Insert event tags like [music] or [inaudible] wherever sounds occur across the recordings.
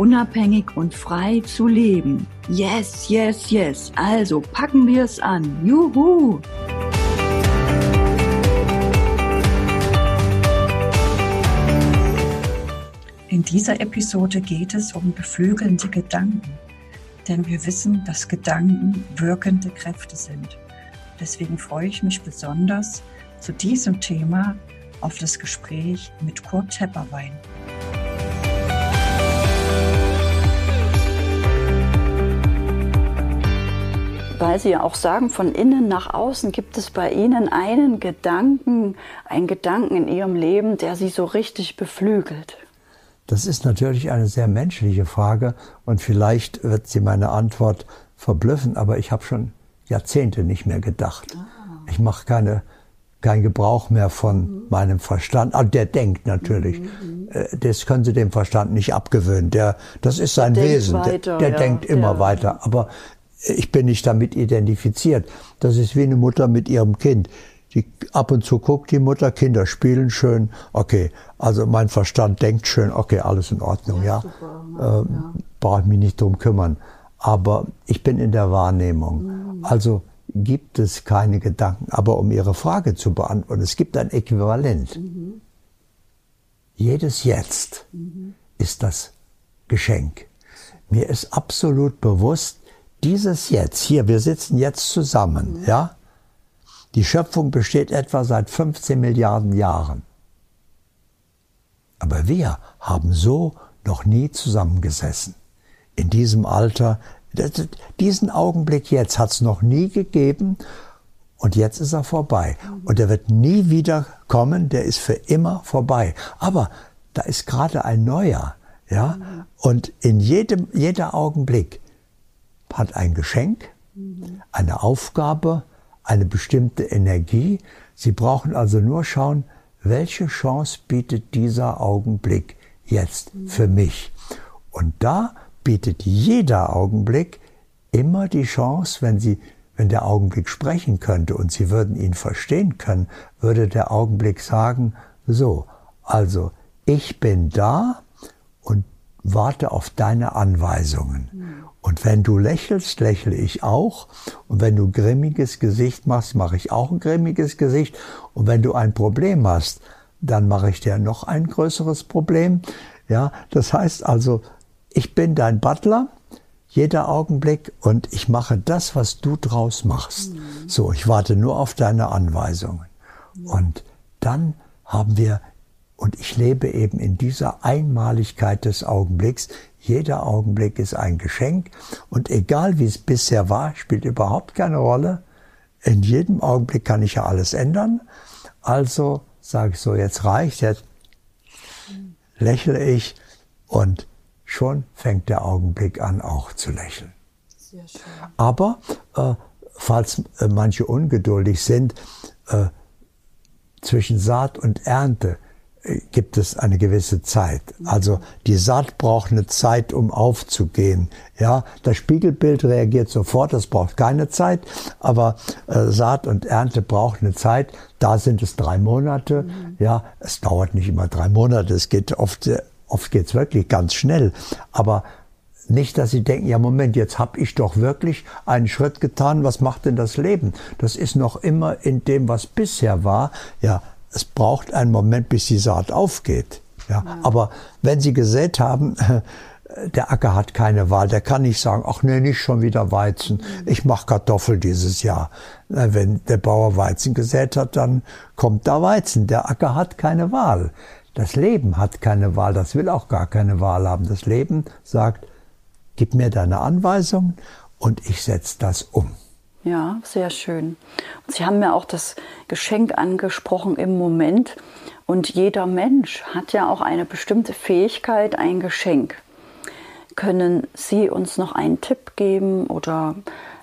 unabhängig und frei zu leben. Yes, yes, yes. Also packen wir es an. Juhu! In dieser Episode geht es um beflügelnde Gedanken. Denn wir wissen, dass Gedanken wirkende Kräfte sind. Deswegen freue ich mich besonders zu diesem Thema auf das Gespräch mit Kurt Tepperwein. Weil Sie ja auch sagen, von innen nach außen gibt es bei Ihnen einen Gedanken, einen Gedanken in Ihrem Leben, der Sie so richtig beflügelt. Das ist natürlich eine sehr menschliche Frage und vielleicht wird Sie meine Antwort verblüffen, aber ich habe schon Jahrzehnte nicht mehr gedacht. Ah. Ich mache keine kein Gebrauch mehr von mhm. meinem Verstand. Ah, der denkt natürlich. Mhm, mhm. Äh, das können Sie dem Verstand nicht abgewöhnen. Der, das ist sein der Wesen. Weiter, der, der ja, denkt immer ja. weiter. Aber ich bin nicht damit identifiziert. Das ist wie eine Mutter mit ihrem Kind. Die ab und zu guckt die Mutter, Kinder spielen schön, okay, also mein Verstand denkt schön, okay, alles in Ordnung, ja. ja. Ähm, ja. Brauche ich mich nicht drum kümmern. Aber ich bin in der Wahrnehmung. Mhm. Also gibt es keine Gedanken. Aber um Ihre Frage zu beantworten, es gibt ein Äquivalent. Mhm. Jedes Jetzt mhm. ist das Geschenk. Mir ist absolut bewusst, dieses Jetzt, hier, wir sitzen jetzt zusammen, mhm. ja? Die Schöpfung besteht etwa seit 15 Milliarden Jahren. Aber wir haben so noch nie zusammengesessen. In diesem Alter, diesen Augenblick jetzt hat es noch nie gegeben und jetzt ist er vorbei. Mhm. Und er wird nie wieder kommen, der ist für immer vorbei. Aber da ist gerade ein neuer, ja? Mhm. Und in jedem, jeder Augenblick hat ein Geschenk, eine Aufgabe, eine bestimmte Energie. Sie brauchen also nur schauen, welche Chance bietet dieser Augenblick jetzt für mich. Und da bietet jeder Augenblick immer die Chance, wenn Sie wenn der Augenblick sprechen könnte und Sie würden ihn verstehen können, würde der Augenblick sagen, so, also ich bin da warte auf deine Anweisungen. Und wenn du lächelst, lächle ich auch. Und wenn du grimmiges Gesicht machst, mache ich auch ein grimmiges Gesicht. Und wenn du ein Problem hast, dann mache ich dir noch ein größeres Problem. Ja, das heißt also, ich bin dein Butler, jeder Augenblick, und ich mache das, was du draus machst. Mhm. So, ich warte nur auf deine Anweisungen. Mhm. Und dann haben wir, und ich lebe eben in dieser Einmaligkeit des Augenblicks, jeder Augenblick ist ein Geschenk und egal wie es bisher war, spielt überhaupt keine Rolle. In jedem Augenblick kann ich ja alles ändern. Also sage ich so, jetzt reicht, jetzt lächle ich und schon fängt der Augenblick an, auch zu lächeln. Aber äh, falls äh, manche ungeduldig sind, äh, zwischen Saat und Ernte gibt es eine gewisse Zeit. Also die Saat braucht eine Zeit, um aufzugehen. Ja, das Spiegelbild reagiert sofort, das braucht keine Zeit, aber äh, Saat und Ernte braucht eine Zeit. Da sind es drei Monate. Mhm. Ja, es dauert nicht immer drei Monate. Es geht oft, oft geht's wirklich ganz schnell. Aber nicht, dass Sie denken, ja Moment, jetzt habe ich doch wirklich einen Schritt getan. Was macht denn das Leben? Das ist noch immer in dem, was bisher war. Ja, es braucht einen Moment, bis die Saat aufgeht. Ja, ja. Aber wenn Sie gesät haben, der Acker hat keine Wahl. Der kann nicht sagen, ach nee, nicht schon wieder Weizen. Mhm. Ich mache Kartoffel dieses Jahr. Wenn der Bauer Weizen gesät hat, dann kommt da Weizen. Der Acker hat keine Wahl. Das Leben hat keine Wahl. Das will auch gar keine Wahl haben. Das Leben sagt, gib mir deine Anweisungen und ich setze das um. Ja, sehr schön. Und Sie haben ja auch das Geschenk angesprochen im Moment. Und jeder Mensch hat ja auch eine bestimmte Fähigkeit, ein Geschenk. können Sie uns noch einen Tipp geben oder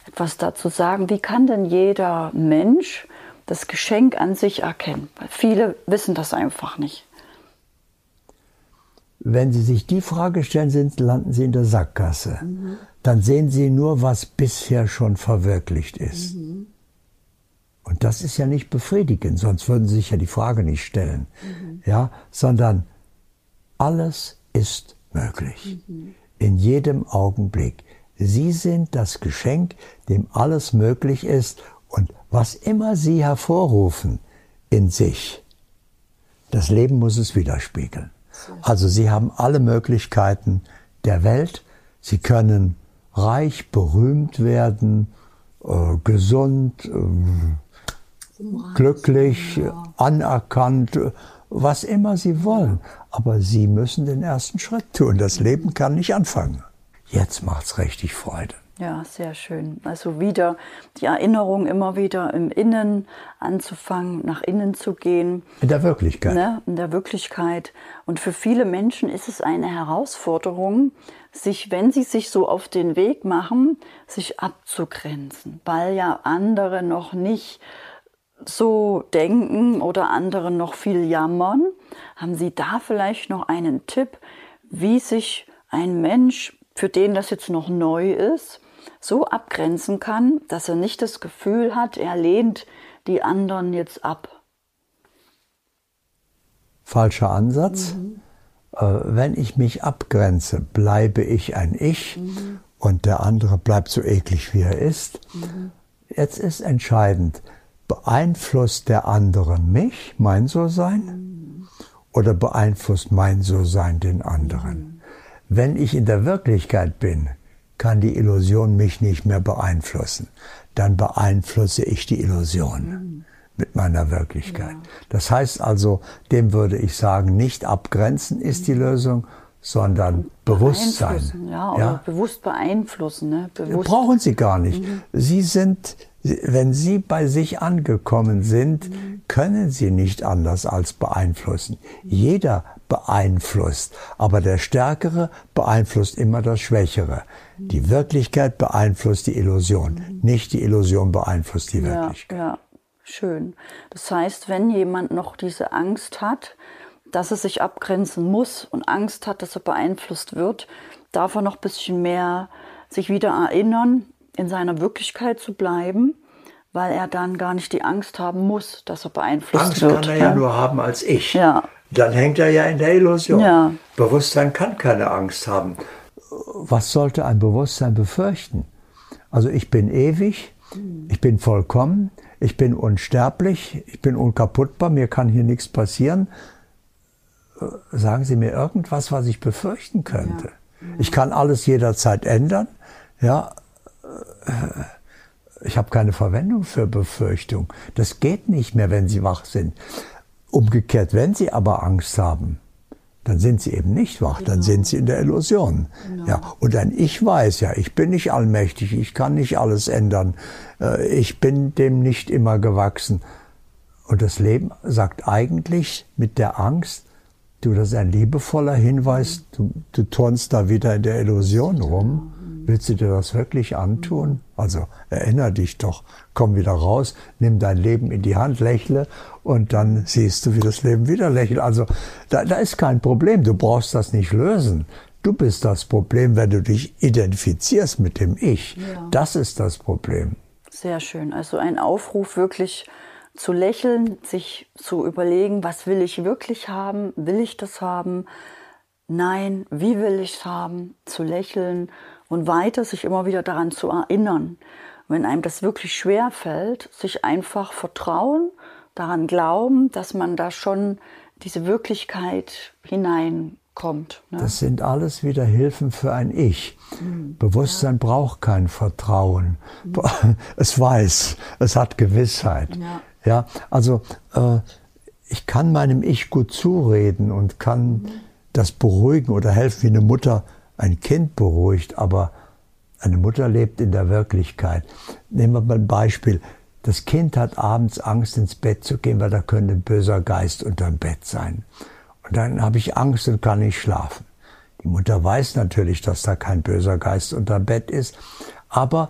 etwas dazu sagen? Wie kann denn jeder Mensch das Geschenk an sich erkennen? Weil viele wissen das einfach nicht. Wenn Sie sich die Frage stellen, sind, landen Sie in der Sackgasse. Mhm. Dann sehen Sie nur, was bisher schon verwirklicht ist. Mhm. Und das ist ja nicht befriedigend, sonst würden Sie sich ja die Frage nicht stellen. Mhm. Ja, sondern alles ist möglich. In jedem Augenblick. Sie sind das Geschenk, dem alles möglich ist und was immer Sie hervorrufen in sich, das Leben muss es widerspiegeln. Also Sie haben alle Möglichkeiten der Welt. Sie können reich, berühmt werden, äh, gesund, äh, glücklich, anerkannt, was immer Sie wollen. Aber Sie müssen den ersten Schritt tun. Das Leben kann nicht anfangen. Jetzt macht's richtig Freude. Ja, sehr schön. Also wieder die Erinnerung immer wieder im Innen anzufangen, nach innen zu gehen. In der Wirklichkeit. Ne? In der Wirklichkeit. Und für viele Menschen ist es eine Herausforderung, sich, wenn sie sich so auf den Weg machen, sich abzugrenzen, weil ja andere noch nicht so denken oder andere noch viel jammern. Haben Sie da vielleicht noch einen Tipp, wie sich ein Mensch, für den das jetzt noch neu ist, so abgrenzen kann, dass er nicht das Gefühl hat, er lehnt die anderen jetzt ab. Falscher Ansatz. Mhm. Äh, wenn ich mich abgrenze, bleibe ich ein Ich mhm. und der andere bleibt so eklig, wie er ist. Mhm. Jetzt ist entscheidend, beeinflusst der andere mich, mein So-Sein, mhm. oder beeinflusst mein So-Sein den anderen? Mhm. Wenn ich in der Wirklichkeit bin, kann die Illusion mich nicht mehr beeinflussen. Dann beeinflusse ich die Illusion mit meiner Wirklichkeit. Ja. Das heißt also, dem würde ich sagen, nicht abgrenzen ist die Lösung, sondern Bewusstsein. Ja, oder ja? bewusst beeinflussen. Ne? Bewusst. Brauchen Sie gar nicht. Mhm. Sie sind, wenn Sie bei sich angekommen sind, mhm. können Sie nicht anders als beeinflussen. Jeder beeinflusst, aber der Stärkere beeinflusst immer das Schwächere. Die Wirklichkeit beeinflusst die Illusion, nicht die Illusion beeinflusst die Wirklichkeit. Ja, ja, schön. Das heißt, wenn jemand noch diese Angst hat, dass er sich abgrenzen muss und Angst hat, dass er beeinflusst wird, darf er noch ein bisschen mehr sich wieder erinnern, in seiner Wirklichkeit zu bleiben, weil er dann gar nicht die Angst haben muss, dass er beeinflusst Angst wird. Angst kann er ja, ja nur haben als ich. Ja. Dann hängt er ja in der Illusion. Ja. Bewusstsein kann keine Angst haben. Was sollte ein Bewusstsein befürchten? Also ich bin ewig, ich bin vollkommen, ich bin unsterblich, ich bin unkaputtbar, mir kann hier nichts passieren. Sagen Sie mir irgendwas, was ich befürchten könnte. Ja. Ich kann alles jederzeit ändern. Ja, ich habe keine Verwendung für Befürchtung. Das geht nicht mehr, wenn Sie wach sind. Umgekehrt, wenn Sie aber Angst haben, dann sind Sie eben nicht wach, genau. dann sind Sie in der Illusion. Genau. Ja, und ein Ich weiß ja, ich bin nicht allmächtig, ich kann nicht alles ändern, äh, ich bin dem nicht immer gewachsen. Und das Leben sagt eigentlich mit der Angst, du, das ist ein liebevoller Hinweis, du, du turnst da wieder in der Illusion rum. Willst du dir das wirklich antun? Also erinnere dich doch, komm wieder raus, nimm dein Leben in die Hand, lächle und dann siehst du, wie das Leben wieder lächelt. Also da, da ist kein Problem, du brauchst das nicht lösen. Du bist das Problem, wenn du dich identifizierst mit dem Ich. Ja. Das ist das Problem. Sehr schön. Also ein Aufruf wirklich zu lächeln, sich zu überlegen, was will ich wirklich haben? Will ich das haben? Nein, wie will ich es haben? Zu lächeln und weiter sich immer wieder daran zu erinnern. Wenn einem das wirklich schwer fällt, sich einfach vertrauen, daran glauben, dass man da schon diese Wirklichkeit hineinkommt. Ne? Das sind alles wieder Hilfen für ein Ich. Mhm. Bewusstsein ja. braucht kein Vertrauen. Mhm. [laughs] Es weiß, es hat Gewissheit. Ja, ja also äh, ich kann meinem Ich gut zureden und kann mhm. das beruhigen oder helfen, wie eine Mutter ein Kind beruhigt, aber eine Mutter lebt in der Wirklichkeit. Nehmen wir mal ein Beispiel. Das Kind hat abends Angst, ins Bett zu gehen, weil da könnte ein böser Geist unterm Bett sein. Und dann habe ich Angst und kann nicht schlafen. Die Mutter weiß natürlich, dass da kein böser Geist unterm Bett ist, aber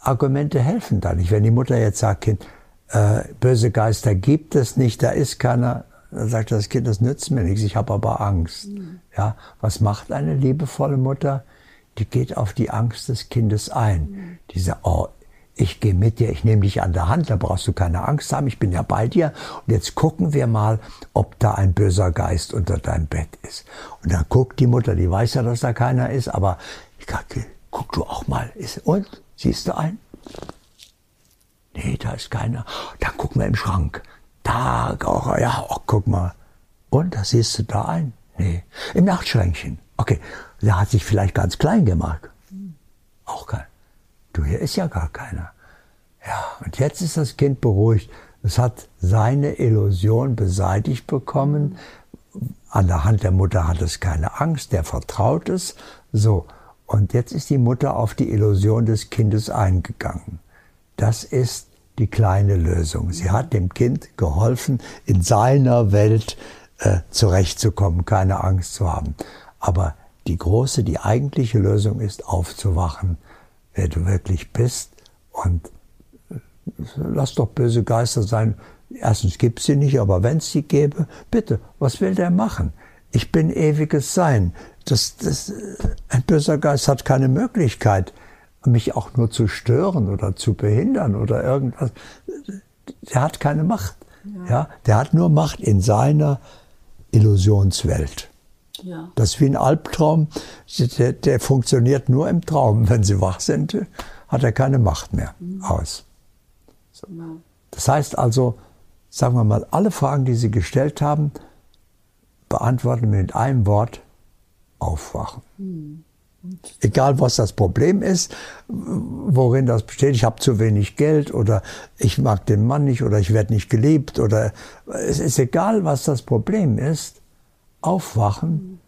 Argumente helfen da nicht. Wenn die Mutter jetzt sagt, Kind, äh, böse Geister gibt es nicht, da ist keiner, dann sagt das Kind, das nützt mir nichts, ich habe aber Angst. Mhm. Ja, was macht eine liebevolle Mutter? Die geht auf die Angst des Kindes ein. Mhm. Die sagt, oh, ich gehe mit dir, ich nehme dich an der Hand, da brauchst du keine Angst haben, ich bin ja bei dir. Und jetzt gucken wir mal, ob da ein böser Geist unter deinem Bett ist. Und dann guckt die Mutter, die weiß ja, dass da keiner ist, aber ich sage, guck du auch mal. Und, siehst du einen? Nee, da ist keiner. Dann gucken wir im Schrank. Da, oh, ja, oh, guck mal. Und, da siehst du da einen? Nee. Im Nachtschränkchen. Okay, der hat sich vielleicht ganz klein gemacht. Auch kein. Du, hier ist ja gar keiner. Ja, und jetzt ist das Kind beruhigt. Es hat seine Illusion beseitigt bekommen. An der Hand der Mutter hat es keine Angst, der vertraut es. So. Und jetzt ist die Mutter auf die Illusion des Kindes eingegangen. Das ist die kleine Lösung. Sie hat dem Kind geholfen, in seiner Welt äh, zurechtzukommen, keine Angst zu haben. Aber die große, die eigentliche Lösung ist, aufzuwachen, wer du wirklich bist und äh, lass doch böse Geister sein. Erstens gibt sie nicht, aber wenn es sie gäbe, bitte, was will der machen? Ich bin ewiges Sein. Das, das, äh, ein böser Geist hat keine Möglichkeit, mich auch nur zu stören oder zu behindern oder irgendwas. Der hat keine Macht. Ja. ja der hat nur Macht in seiner Illusionswelt. Ja. Das ist wie ein Albtraum. Der, der, funktioniert nur im Traum. Wenn Sie wach sind, hat er keine Macht mehr mhm. aus. So. Das heißt also, sagen wir mal, alle Fragen, die Sie gestellt haben, beantworten wir mit einem Wort, aufwachen. Mhm. Egal was das Problem ist, worin das besteht, ich habe zu wenig Geld oder ich mag den Mann nicht oder ich werde nicht geliebt oder es ist egal, was das Problem ist, aufwachen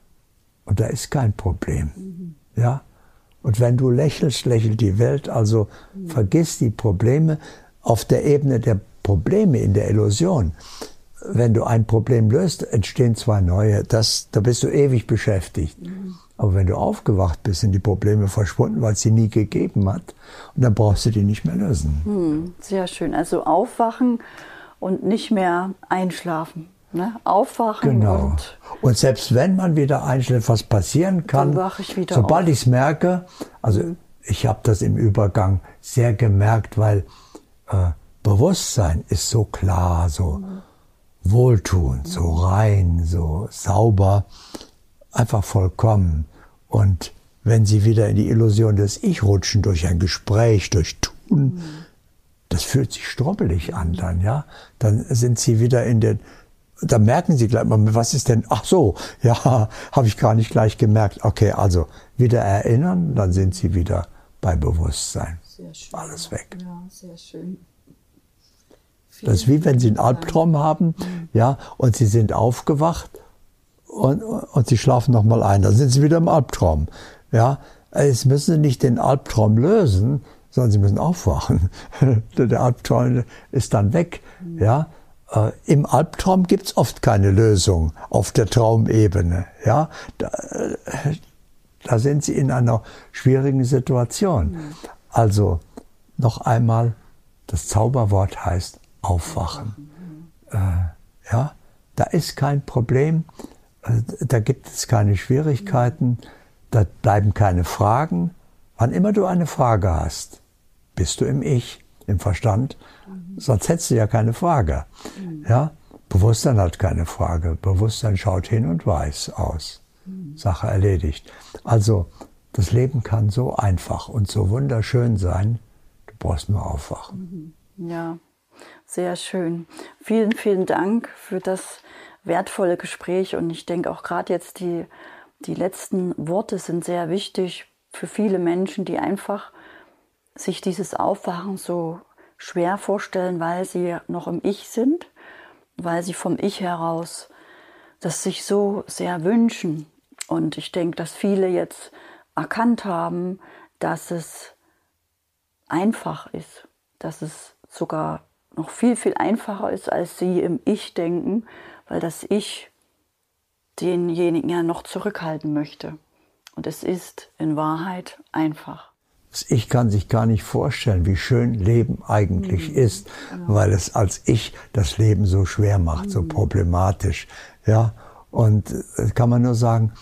und da ist kein Problem. Ja? Und wenn du lächelst, lächelt die Welt, also vergiss die Probleme auf der Ebene der Probleme in der Illusion. Wenn du ein Problem löst, entstehen zwei neue. Das, da bist du ewig beschäftigt. Aber wenn du aufgewacht bist, sind die Probleme verschwunden, weil es sie nie gegeben hat. Und dann brauchst du die nicht mehr lösen. Hm, sehr schön. Also aufwachen und nicht mehr einschlafen. Ne? Aufwachen genau. und. Und selbst wenn man wieder einschläft, was passieren kann, ich sobald ich es merke, also ich habe das im Übergang sehr gemerkt, weil äh, Bewusstsein ist so klar, so mhm. wohltuend, so rein, so sauber einfach vollkommen. Und wenn sie wieder in die Illusion des Ich rutschen durch ein Gespräch, durch Tun, mhm. das fühlt sich strubbelig an dann, ja. Dann sind sie wieder in den, da merken sie gleich mal, was ist denn, ach so, [laughs] ja, habe ich gar nicht gleich gemerkt. Okay, also wieder erinnern, dann sind sie wieder bei Bewusstsein. Sehr schön. Alles weg. Ja, sehr schön. das ist wie wenn sie einen Albtraum haben, mhm. ja, und sie sind aufgewacht und, und sie schlafen nochmal ein. Dann sind sie wieder im Albtraum. Ja, jetzt müssen sie nicht den Albtraum lösen, sondern sie müssen aufwachen. [laughs] Der Albtraum ist dann weg. Ja, äh, im Albtraum gibt's oft keine Lösung auf der Traumebene. Ja, da, äh, da sind sie in einer schwierigen Situation. Also noch einmal, das Zauberwort heißt aufwachen. Äh, ja, da ist kein Problem. Äh, da gibt es keine Schwierigkeiten, da bleiben keine Fragen. Wann immer du eine Frage hast, bist du im Ich, im Verstand, mhm. sonst hättest du ja keine Frage. Mhm. Ja? Bewusstsein hat keine Frage. Bewusstsein schaut hin und weiß aus. Mhm. Sache erledigt. Also, das Leben kann so einfach und so wunderschön sein. Du brauchst nur aufwachen. Ja, sehr schön. Vielen, vielen Dank für das wertvolle Gespräch und ich denke auch gerade jetzt die, die letzten Worte sind sehr wichtig für viele Menschen, die einfach sich dieses Aufwachen so schwer vorstellen, weil sie noch im Ich sind, weil sie vom Ich heraus das sich so sehr wünschen. Und ich denke, dass viele jetzt erkannt haben, dass es einfach ist, dass es sogar noch viel, viel einfacher ist, als sie im Ich denken weil das Ich denjenigen ja noch zurückhalten möchte. Und es ist in Wahrheit einfach. Ich kann sich gar nicht vorstellen, wie schön Leben eigentlich mhm. ist, genau. weil es als Ich das Leben so schwer macht, mhm. so problematisch. Ja, und äh, kann man nur sagen,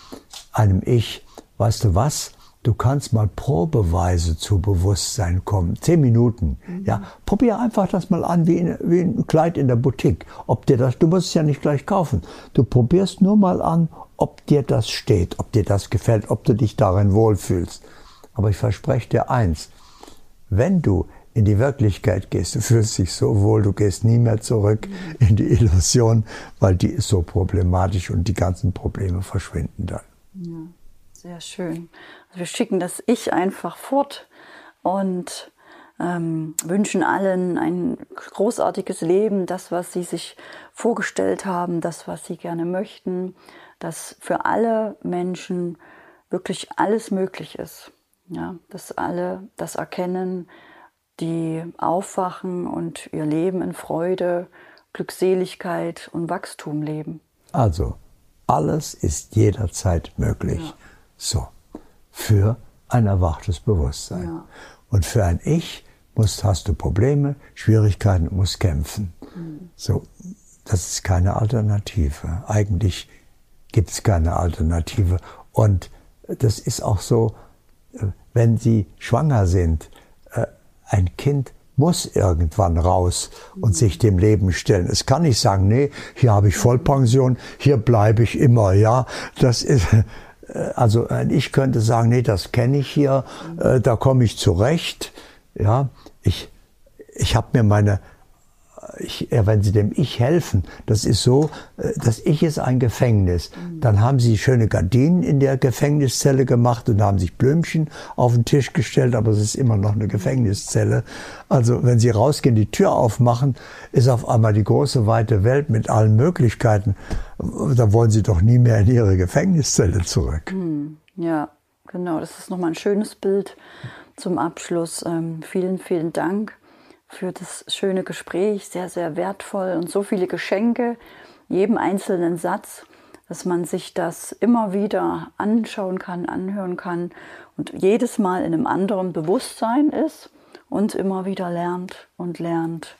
einem Ich, weißt du was? Du kannst mal probeweise zu Bewusstsein kommen. Zehn Minuten. Mhm. Ja, probier einfach das mal an wie, in, wie ein Kleid in der Boutique. Ob dir das, du musst es ja nicht gleich kaufen. Du probierst nur mal an, ob dir das steht, ob dir das gefällt, ob du dich darin wohlfühlst. Aber ich verspreche dir eins. Wenn du in die Wirklichkeit gehst, du fühlst dich so wohl, du gehst nie mehr zurück mhm. in die Illusion, weil die ist so problematisch und die ganzen Probleme verschwinden dann. Ja, sehr schön. Also wir schicken das Ich einfach fort und ähm, wünschen allen ein großartiges Leben, das, was sie sich vorgestellt haben, das, was sie gerne möchten, dass für alle Menschen wirklich alles möglich ist. Ja, dass alle das erkennen, die aufwachen und ihr Leben in Freude, Glückseligkeit und Wachstum leben. Also, alles ist jederzeit möglich. Ja. So für ein erwachtes Bewusstsein. Ja. Und für ein Ich musst, hast du Probleme, Schwierigkeiten, musst kämpfen. Mhm. So, das ist keine Alternative. Eigentlich gibt es keine Alternative. Und das ist auch so, wenn Sie schwanger sind, äh, ein Kind muss irgendwann raus und mhm. sich dem Leben stellen. Es kann nicht sagen, nee, hier habe ich Vollpension, hier bleibe ich immer, ja. Das ist, also äh, ich könnte sagen, nee, das kenne ich hier, äh, da komme ich zurecht. Ja, ich, ich habe mir meine, ich, wenn Sie dem Ich helfen, das ist so, das Ich ist ein Gefängnis. Dann haben Sie schöne Gardinen in der Gefängniszelle gemacht und haben sich Blümchen auf den Tisch gestellt, aber es ist immer noch eine Gefängniszelle. Also wenn Sie rausgehen, die Tür aufmachen, ist auf einmal die große weite Welt mit allen Möglichkeiten. Da wollen Sie doch nie mehr in Ihre Gefängniszelle zurück. Hm, ja, genau. Das ist nochmal ein schönes Bild zum Abschluss. Ähm, vielen, vielen Dank für das schöne Gespräch, sehr, sehr wertvoll und so viele Geschenke, jedem einzelnen Satz, dass man sich das immer wieder anschauen kann, anhören kann und jedes Mal in einem anderen Bewusstsein ist und immer wieder lernt und lernt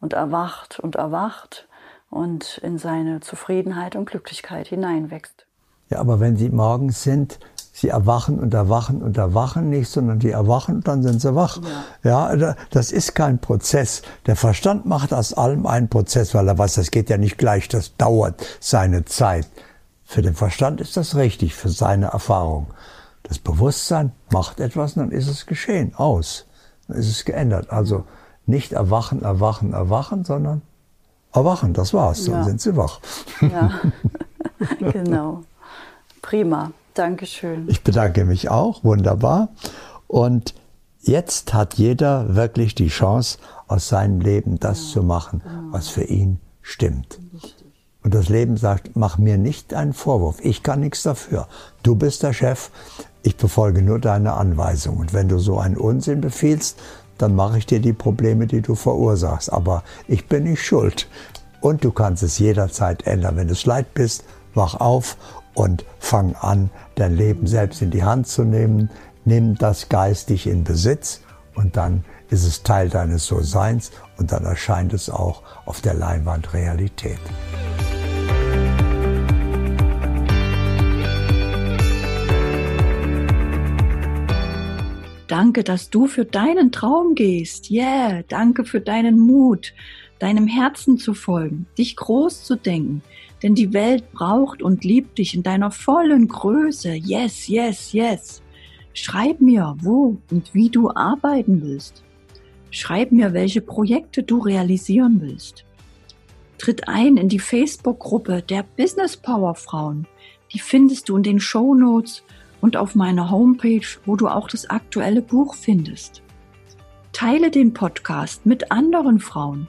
und erwacht und erwacht und in seine Zufriedenheit und Glücklichkeit hineinwächst. Ja, aber wenn Sie morgens sind, sie erwachen und erwachen und erwachen nicht, sondern die erwachen und dann sind sie wach. Ja. ja, das ist kein Prozess. Der Verstand macht aus allem einen Prozess, weil er weiß, das geht ja nicht gleich, das dauert seine Zeit. Für den Verstand ist das richtig, für seine Erfahrung. Das Bewusstsein macht etwas und dann ist es geschehen, aus. Dann ist es geändert. Also nicht erwachen, erwachen, erwachen, sondern erwachen, das war's, dann ja. sind sie wach. Ja, [laughs] genau. Prima. Dankeschön. Ich bedanke mich auch, wunderbar. Und jetzt hat jeder wirklich die Chance, aus seinem Leben das ja, zu machen, was für ihn stimmt. Und das Leben sagt, mach mir nicht einen Vorwurf. Ich kann nichts dafür. Du bist der Chef. Ich befolge nur deine Anweisung. Und wenn du so einen Unsinn befiehlst, dann mache ich dir die Probleme, die du verursachst. Aber ich bin nicht schuld. Und du kannst es jederzeit ändern. Wenn du es leid bist, wach auf und fang an, dein Leben selbst in die Hand zu nehmen. Nimm das geistig in Besitz und dann ist es Teil deines So-Seins und dann erscheint es auch auf der Leinwand Realität. Danke, dass du für deinen Traum gehst. Yeah, danke für deinen Mut, deinem Herzen zu folgen, dich groß zu denken, denn die Welt braucht und liebt dich in deiner vollen Größe. Yes, yes, yes. Schreib mir, wo und wie du arbeiten willst. Schreib mir, welche Projekte du realisieren willst. Tritt ein in die Facebook-Gruppe der Business Power Frauen. Die findest du in den Show Notes und auf meiner Homepage, wo du auch das aktuelle Buch findest. Teile den Podcast mit anderen Frauen